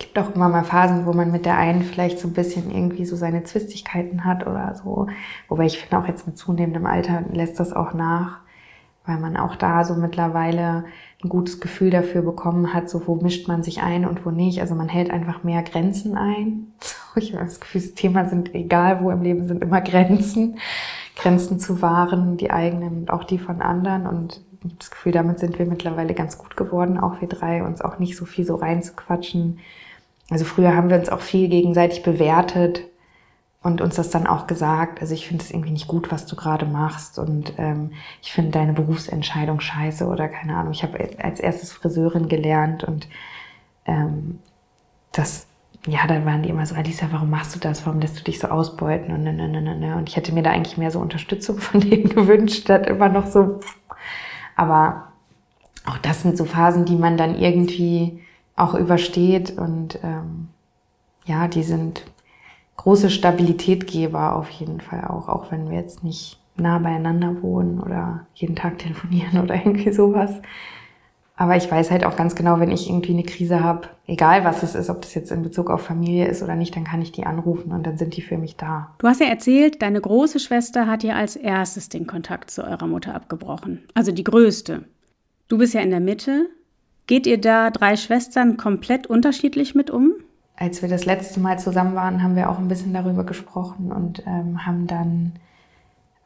gibt auch immer mal Phasen, wo man mit der einen vielleicht so ein bisschen irgendwie so seine Zwistigkeiten hat oder so. Wobei ich finde auch jetzt mit zunehmendem Alter lässt das auch nach, weil man auch da so mittlerweile ein gutes Gefühl dafür bekommen hat, so wo mischt man sich ein und wo nicht. Also man hält einfach mehr Grenzen ein. Ich habe das Gefühl, das Thema sind egal wo im Leben sind immer Grenzen. Grenzen zu wahren, die eigenen und auch die von anderen. Und das Gefühl, damit sind wir mittlerweile ganz gut geworden, auch wir drei, uns auch nicht so viel so reinzuquatschen. Also früher haben wir uns auch viel gegenseitig bewertet und uns das dann auch gesagt. Also ich finde es irgendwie nicht gut, was du gerade machst und ähm, ich finde deine Berufsentscheidung scheiße oder keine Ahnung. Ich habe als erstes Friseurin gelernt und ähm, das, ja, dann waren die immer so, Alisa, warum machst du das? Warum lässt du dich so ausbeuten? Und, ne, ne, ne. und ich hätte mir da eigentlich mehr so Unterstützung von denen gewünscht, statt immer noch so. Aber auch das sind so Phasen, die man dann irgendwie auch übersteht und ähm, ja, die sind große Stabilitätgeber auf jeden Fall auch, auch wenn wir jetzt nicht nah beieinander wohnen oder jeden Tag telefonieren oder irgendwie sowas. Aber ich weiß halt auch ganz genau, wenn ich irgendwie eine Krise habe, egal was es ist, ob das jetzt in Bezug auf Familie ist oder nicht, dann kann ich die anrufen und dann sind die für mich da. Du hast ja erzählt, deine große Schwester hat ja als erstes den Kontakt zu eurer Mutter abgebrochen. Also die größte. Du bist ja in der Mitte. Geht ihr da drei Schwestern komplett unterschiedlich mit um? als wir das letzte Mal zusammen waren, haben wir auch ein bisschen darüber gesprochen und ähm, haben dann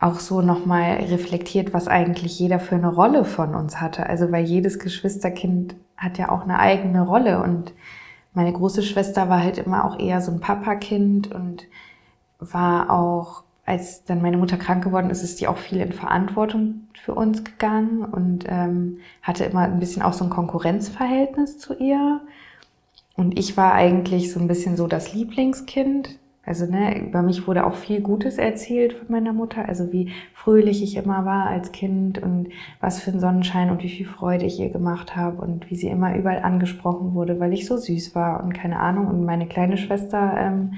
auch so nochmal reflektiert, was eigentlich jeder für eine Rolle von uns hatte. Also weil jedes Geschwisterkind hat ja auch eine eigene Rolle und meine große Schwester war halt immer auch eher so ein Papakind und war auch, als dann meine Mutter krank geworden ist, ist die auch viel in Verantwortung für uns gegangen und ähm, hatte immer ein bisschen auch so ein Konkurrenzverhältnis zu ihr. Und ich war eigentlich so ein bisschen so das Lieblingskind. Also ne, über mich wurde auch viel Gutes erzählt von meiner Mutter. Also wie fröhlich ich immer war als Kind und was für ein Sonnenschein und wie viel Freude ich ihr gemacht habe und wie sie immer überall angesprochen wurde, weil ich so süß war und keine Ahnung. Und meine kleine Schwester ähm,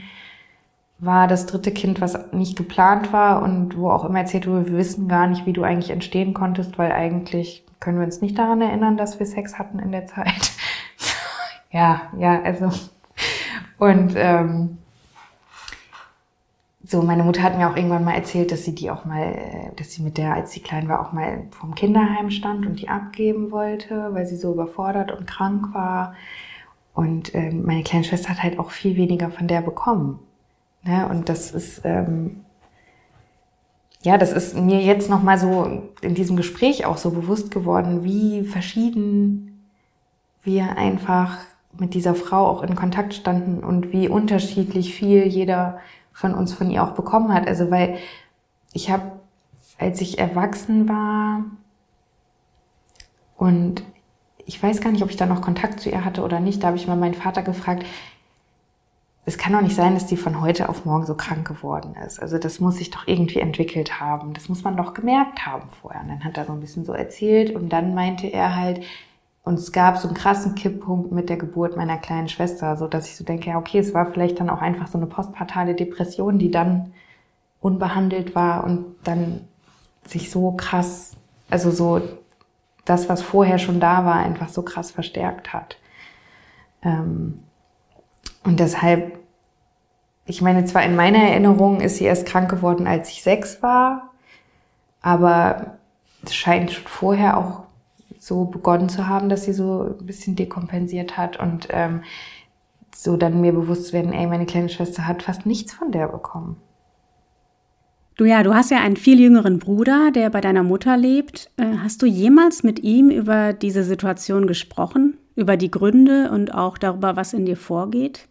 war das dritte Kind, was nicht geplant war und wo auch immer erzählt wurde, wir wissen gar nicht, wie du eigentlich entstehen konntest, weil eigentlich können wir uns nicht daran erinnern, dass wir Sex hatten in der Zeit. ja, ja, also und ähm, so, meine Mutter hat mir auch irgendwann mal erzählt, dass sie die auch mal, äh, dass sie mit der, als sie klein war, auch mal vom Kinderheim stand und die abgeben wollte, weil sie so überfordert und krank war. Und ähm, meine kleine Schwester hat halt auch viel weniger von der bekommen. Ne? Und das ist, ähm, ja, das ist mir jetzt nochmal so in diesem Gespräch auch so bewusst geworden, wie verschieden wir einfach mit dieser Frau auch in Kontakt standen und wie unterschiedlich viel jeder von uns von ihr auch bekommen hat. Also weil ich habe, als ich erwachsen war und ich weiß gar nicht, ob ich da noch Kontakt zu ihr hatte oder nicht, da habe ich mal meinen Vater gefragt, es kann doch nicht sein, dass die von heute auf morgen so krank geworden ist. Also das muss sich doch irgendwie entwickelt haben. Das muss man doch gemerkt haben vorher. Und dann hat er so ein bisschen so erzählt und dann meinte er halt, und es gab so einen krassen Kipppunkt mit der Geburt meiner kleinen Schwester, so dass ich so denke, ja, okay, es war vielleicht dann auch einfach so eine postpartale Depression, die dann unbehandelt war und dann sich so krass, also so das, was vorher schon da war, einfach so krass verstärkt hat. Ähm, und deshalb, ich meine, zwar in meiner Erinnerung ist sie erst krank geworden, als ich sechs war, aber es scheint schon vorher auch so begonnen zu haben, dass sie so ein bisschen dekompensiert hat und ähm, so dann mir bewusst werden, ey, meine kleine Schwester hat fast nichts von der bekommen. Du ja, du hast ja einen viel jüngeren Bruder, der bei deiner Mutter lebt. Äh, hast du jemals mit ihm über diese Situation gesprochen? Über die Gründe und auch darüber, was in dir vorgeht?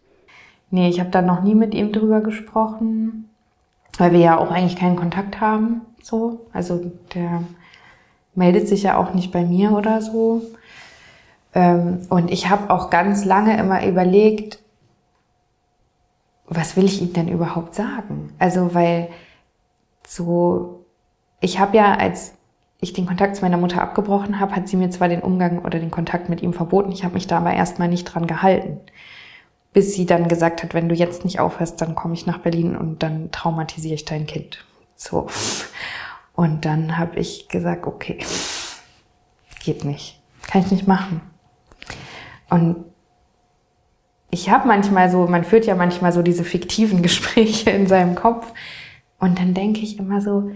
Nee, ich habe da noch nie mit ihm drüber gesprochen, weil wir ja auch eigentlich keinen Kontakt haben. So, also der meldet sich ja auch nicht bei mir oder so. Ähm, und ich habe auch ganz lange immer überlegt, was will ich ihm denn überhaupt sagen? Also, weil so, ich habe ja, als ich den Kontakt zu meiner Mutter abgebrochen habe, hat sie mir zwar den Umgang oder den Kontakt mit ihm verboten, ich habe mich da aber erstmal nicht dran gehalten. Bis sie dann gesagt hat, wenn du jetzt nicht aufhörst, dann komme ich nach Berlin und dann traumatisiere ich dein Kind. So. Und dann habe ich gesagt, okay, geht nicht. Kann ich nicht machen. Und ich habe manchmal so, man führt ja manchmal so diese fiktiven Gespräche in seinem Kopf. Und dann denke ich immer so,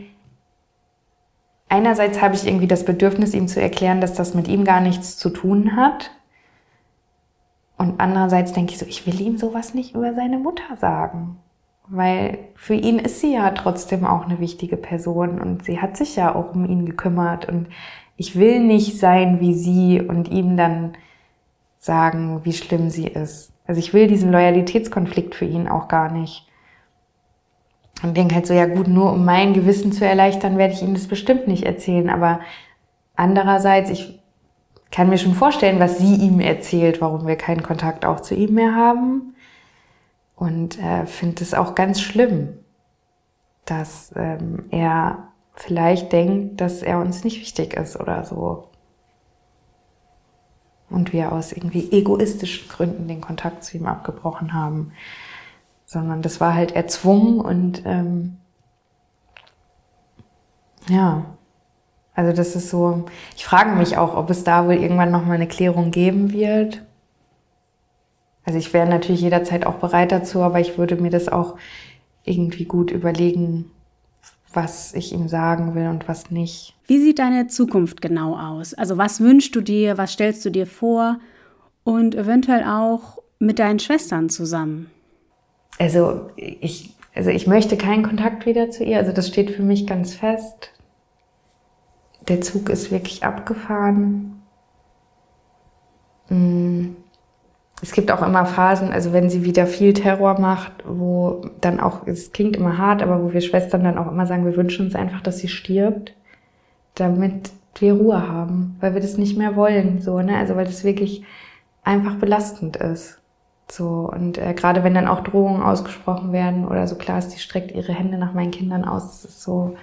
einerseits habe ich irgendwie das Bedürfnis, ihm zu erklären, dass das mit ihm gar nichts zu tun hat. Und andererseits denke ich so, ich will ihm sowas nicht über seine Mutter sagen. Weil für ihn ist sie ja trotzdem auch eine wichtige Person und sie hat sich ja auch um ihn gekümmert und ich will nicht sein wie sie und ihm dann sagen, wie schlimm sie ist. Also ich will diesen Loyalitätskonflikt für ihn auch gar nicht. Und denke halt so, ja gut, nur um mein Gewissen zu erleichtern, werde ich ihm das bestimmt nicht erzählen. Aber andererseits, ich kann mir schon vorstellen, was sie ihm erzählt, warum wir keinen Kontakt auch zu ihm mehr haben. Und äh, finde es auch ganz schlimm, dass ähm, er vielleicht denkt, dass er uns nicht wichtig ist oder so. Und wir aus irgendwie egoistischen Gründen den Kontakt zu ihm abgebrochen haben, sondern das war halt erzwungen und ähm, ja, also das ist so, ich frage mich auch, ob es da wohl irgendwann nochmal eine Klärung geben wird. Also ich wäre natürlich jederzeit auch bereit dazu, aber ich würde mir das auch irgendwie gut überlegen, was ich ihm sagen will und was nicht. Wie sieht deine Zukunft genau aus? Also was wünschst du dir, was stellst du dir vor und eventuell auch mit deinen Schwestern zusammen? Also ich, also ich möchte keinen Kontakt wieder zu ihr, also das steht für mich ganz fest. Der Zug ist wirklich abgefahren. Hm es gibt auch immer Phasen, also wenn sie wieder viel Terror macht, wo dann auch, es klingt immer hart, aber wo wir Schwestern dann auch immer sagen, wir wünschen uns einfach, dass sie stirbt, damit wir Ruhe haben, weil wir das nicht mehr wollen, so, ne, also weil das wirklich einfach belastend ist. So, und äh, gerade wenn dann auch Drohungen ausgesprochen werden oder so, klar ist, die streckt ihre Hände nach meinen Kindern aus, das ist so,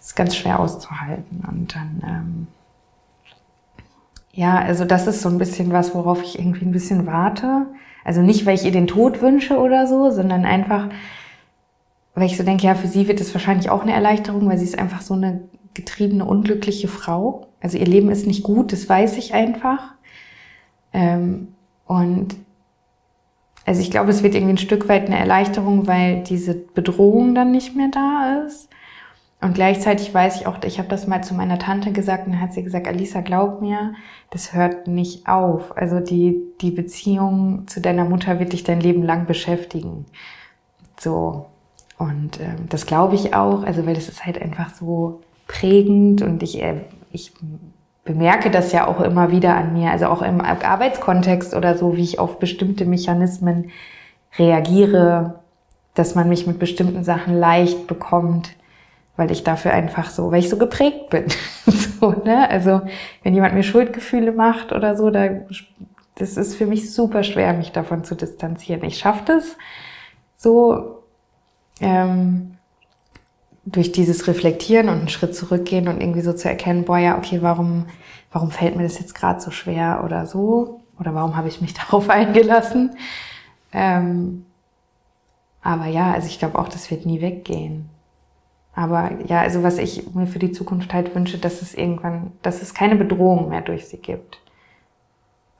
ist ganz schwer auszuhalten. Und dann, ähm, ja, also das ist so ein bisschen was, worauf ich irgendwie ein bisschen warte. Also nicht, weil ich ihr den Tod wünsche oder so, sondern einfach, weil ich so denke, ja, für sie wird es wahrscheinlich auch eine Erleichterung, weil sie ist einfach so eine getriebene, unglückliche Frau. Also ihr Leben ist nicht gut, das weiß ich einfach. Ähm, und also ich glaube, es wird irgendwie ein Stück weit eine Erleichterung, weil diese Bedrohung dann nicht mehr da ist. Und gleichzeitig weiß ich auch, ich habe das mal zu meiner Tante gesagt und dann hat sie gesagt, Alisa, glaub mir, das hört nicht auf. Also die, die Beziehung zu deiner Mutter wird dich dein Leben lang beschäftigen. So. Und äh, das glaube ich auch, also weil das ist halt einfach so prägend und ich, äh, ich bemerke das ja auch immer wieder an mir, also auch im Arbeitskontext oder so, wie ich auf bestimmte Mechanismen reagiere, dass man mich mit bestimmten Sachen leicht bekommt weil ich dafür einfach so, weil ich so geprägt bin. so, ne? Also wenn jemand mir Schuldgefühle macht oder so, da, das ist für mich super schwer, mich davon zu distanzieren. Ich schaffe das so ähm, durch dieses Reflektieren und einen Schritt zurückgehen und irgendwie so zu erkennen, boah ja, okay, warum, warum fällt mir das jetzt gerade so schwer oder so? Oder warum habe ich mich darauf eingelassen? Ähm, aber ja, also ich glaube auch, das wird nie weggehen. Aber ja, also was ich mir für die Zukunft halt wünsche, dass es irgendwann, dass es keine Bedrohung mehr durch sie gibt.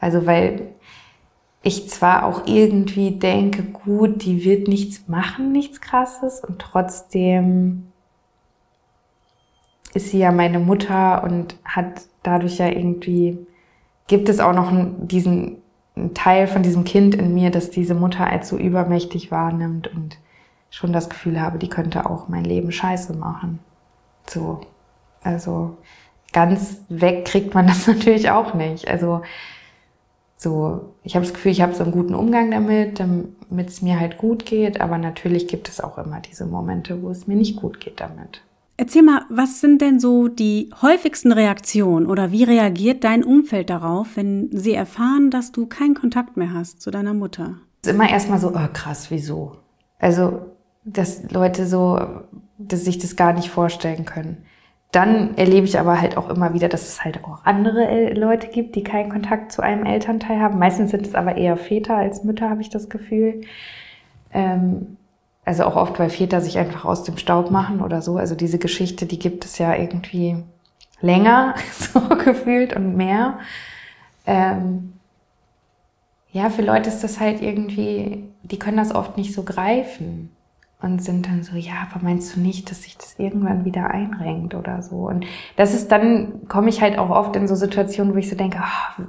Also weil ich zwar auch irgendwie denke, gut, die wird nichts machen, nichts krasses und trotzdem ist sie ja meine Mutter und hat dadurch ja irgendwie, gibt es auch noch diesen Teil von diesem Kind in mir, das diese Mutter als so übermächtig wahrnimmt und schon das Gefühl habe, die könnte auch mein Leben scheiße machen. So. Also ganz weg kriegt man das natürlich auch nicht. Also so, ich habe das Gefühl, ich habe so einen guten Umgang damit, damit es mir halt gut geht, aber natürlich gibt es auch immer diese Momente, wo es mir nicht gut geht damit. Erzähl mal, was sind denn so die häufigsten Reaktionen oder wie reagiert dein Umfeld darauf, wenn sie erfahren, dass du keinen Kontakt mehr hast zu deiner Mutter? Es ist immer erstmal so, oh krass, wieso? Also dass Leute so, dass sich das gar nicht vorstellen können. Dann erlebe ich aber halt auch immer wieder, dass es halt auch andere Leute gibt, die keinen Kontakt zu einem Elternteil haben. Meistens sind es aber eher Väter als Mütter, habe ich das Gefühl. Ähm, also auch oft, weil Väter sich einfach aus dem Staub machen oder so. Also diese Geschichte, die gibt es ja irgendwie länger so gefühlt und mehr. Ähm, ja, für Leute ist das halt irgendwie, die können das oft nicht so greifen und sind dann so, ja, aber meinst du nicht, dass sich das irgendwann wieder einrenkt oder so? Und das ist dann, komme ich halt auch oft in so Situationen, wo ich so denke, oh,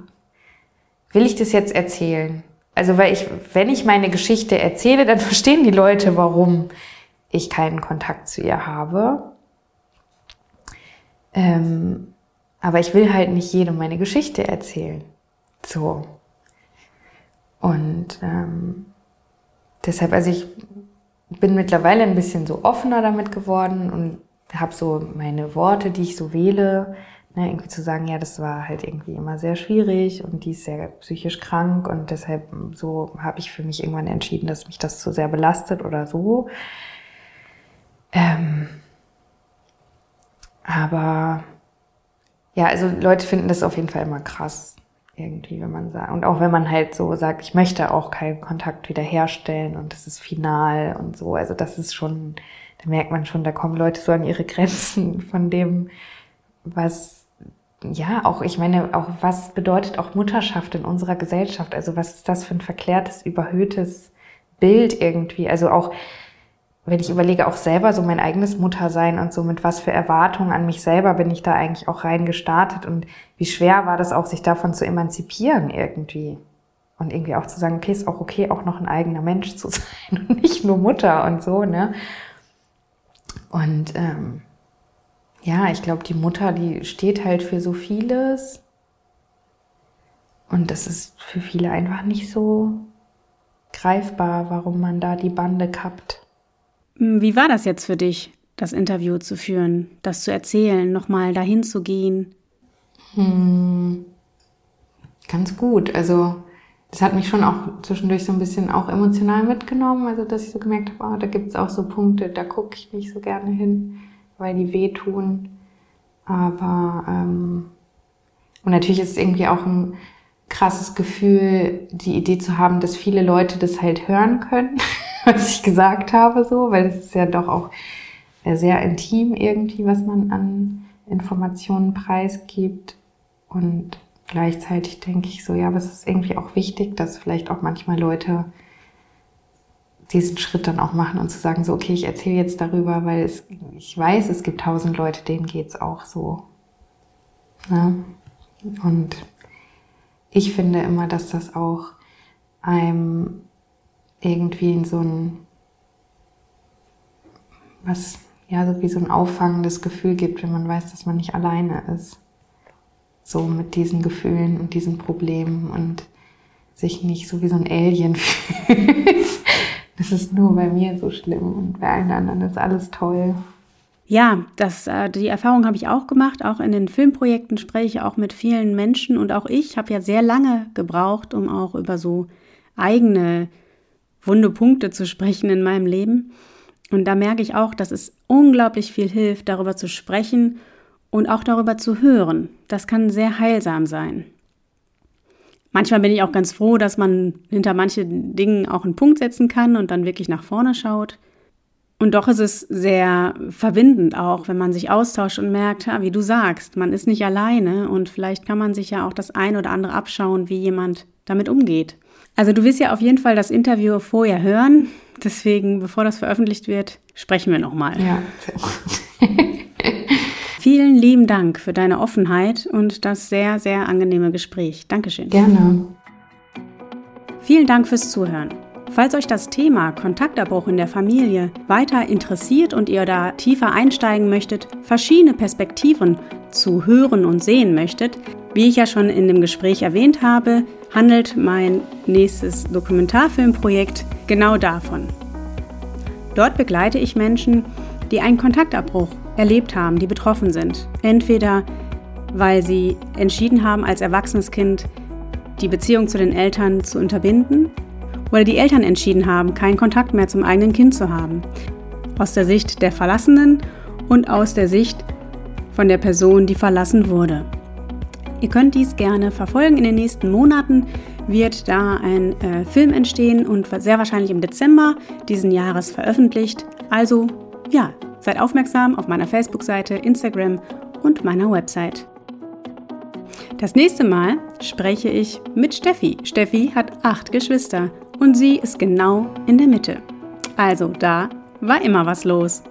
will ich das jetzt erzählen? Also, weil ich, wenn ich meine Geschichte erzähle, dann verstehen die Leute, warum ich keinen Kontakt zu ihr habe. Ähm, aber ich will halt nicht jedem meine Geschichte erzählen. So. Und ähm, deshalb, also ich bin mittlerweile ein bisschen so offener damit geworden und habe so meine Worte, die ich so wähle, ne, irgendwie zu sagen, ja, das war halt irgendwie immer sehr schwierig und die ist sehr psychisch krank und deshalb so habe ich für mich irgendwann entschieden, dass mich das zu sehr belastet oder so. Ähm, aber ja, also Leute finden das auf jeden Fall immer krass irgendwie, wenn man sagt. Und auch wenn man halt so sagt, ich möchte auch keinen Kontakt wiederherstellen und das ist final und so. Also das ist schon, da merkt man schon, da kommen Leute so an ihre Grenzen von dem, was, ja, auch, ich meine, auch was bedeutet auch Mutterschaft in unserer Gesellschaft? Also was ist das für ein verklärtes, überhöhtes Bild irgendwie? Also auch, wenn ich überlege, auch selber so mein eigenes Muttersein und so mit was für Erwartungen an mich selber bin ich da eigentlich auch reingestartet und wie schwer war das auch, sich davon zu emanzipieren irgendwie. Und irgendwie auch zu sagen, okay, ist auch okay, auch noch ein eigener Mensch zu sein und nicht nur Mutter und so, ne? Und ähm, ja, ich glaube, die Mutter, die steht halt für so vieles. Und das ist für viele einfach nicht so greifbar, warum man da die Bande kappt. Hm, wie war das jetzt für dich, das Interview zu führen, das zu erzählen, nochmal dahin zu gehen? Hm, ganz gut. Also das hat mich schon auch zwischendurch so ein bisschen auch emotional mitgenommen. Also dass ich so gemerkt habe, oh, da gibt es auch so Punkte, da gucke ich nicht so gerne hin, weil die wehtun. Aber ähm, und natürlich ist es irgendwie auch ein krasses Gefühl, die Idee zu haben, dass viele Leute das halt hören können. was ich gesagt habe, so, weil es ist ja doch auch sehr intim irgendwie, was man an Informationen preisgibt. Und gleichzeitig denke ich so, ja, aber es ist irgendwie auch wichtig, dass vielleicht auch manchmal Leute diesen Schritt dann auch machen und zu sagen, so, okay, ich erzähle jetzt darüber, weil es, ich weiß, es gibt tausend Leute, denen geht's auch so. Ja? Und ich finde immer, dass das auch einem irgendwie in so ein, was, ja, so wie so ein auffangendes Gefühl gibt, wenn man weiß, dass man nicht alleine ist. So mit diesen Gefühlen und diesen Problemen und sich nicht so wie so ein Alien fühlt. das ist nur bei mir so schlimm und bei allen anderen ist alles toll. Ja, das, äh, die Erfahrung habe ich auch gemacht. Auch in den Filmprojekten spreche ich auch mit vielen Menschen und auch ich habe ja sehr lange gebraucht, um auch über so eigene wunde Punkte zu sprechen in meinem Leben. Und da merke ich auch, dass es unglaublich viel hilft, darüber zu sprechen und auch darüber zu hören. Das kann sehr heilsam sein. Manchmal bin ich auch ganz froh, dass man hinter manchen Dingen auch einen Punkt setzen kann und dann wirklich nach vorne schaut. Und doch ist es sehr verbindend auch, wenn man sich austauscht und merkt, wie du sagst, man ist nicht alleine und vielleicht kann man sich ja auch das ein oder andere abschauen, wie jemand damit umgeht. Also du wirst ja auf jeden Fall das Interview vorher hören. Deswegen, bevor das veröffentlicht wird, sprechen wir nochmal. Ja. Vielen lieben Dank für deine Offenheit und das sehr, sehr angenehme Gespräch. Dankeschön. Gerne. Vielen Dank fürs Zuhören. Falls euch das Thema Kontaktabbruch in der Familie weiter interessiert und ihr da tiefer einsteigen möchtet, verschiedene Perspektiven zu hören und sehen möchtet, wie ich ja schon in dem Gespräch erwähnt habe, handelt mein nächstes Dokumentarfilmprojekt genau davon. Dort begleite ich Menschen, die einen Kontaktabbruch erlebt haben, die betroffen sind. Entweder weil sie entschieden haben, als erwachsenes Kind die Beziehung zu den Eltern zu unterbinden, oder die Eltern entschieden haben, keinen Kontakt mehr zum eigenen Kind zu haben. Aus der Sicht der Verlassenen und aus der Sicht von der Person, die verlassen wurde. Ihr könnt dies gerne verfolgen. In den nächsten Monaten wird da ein äh, Film entstehen und sehr wahrscheinlich im Dezember diesen Jahres veröffentlicht. Also ja, seid aufmerksam auf meiner Facebook-Seite, Instagram und meiner Website. Das nächste Mal spreche ich mit Steffi. Steffi hat acht Geschwister und sie ist genau in der Mitte. Also da war immer was los.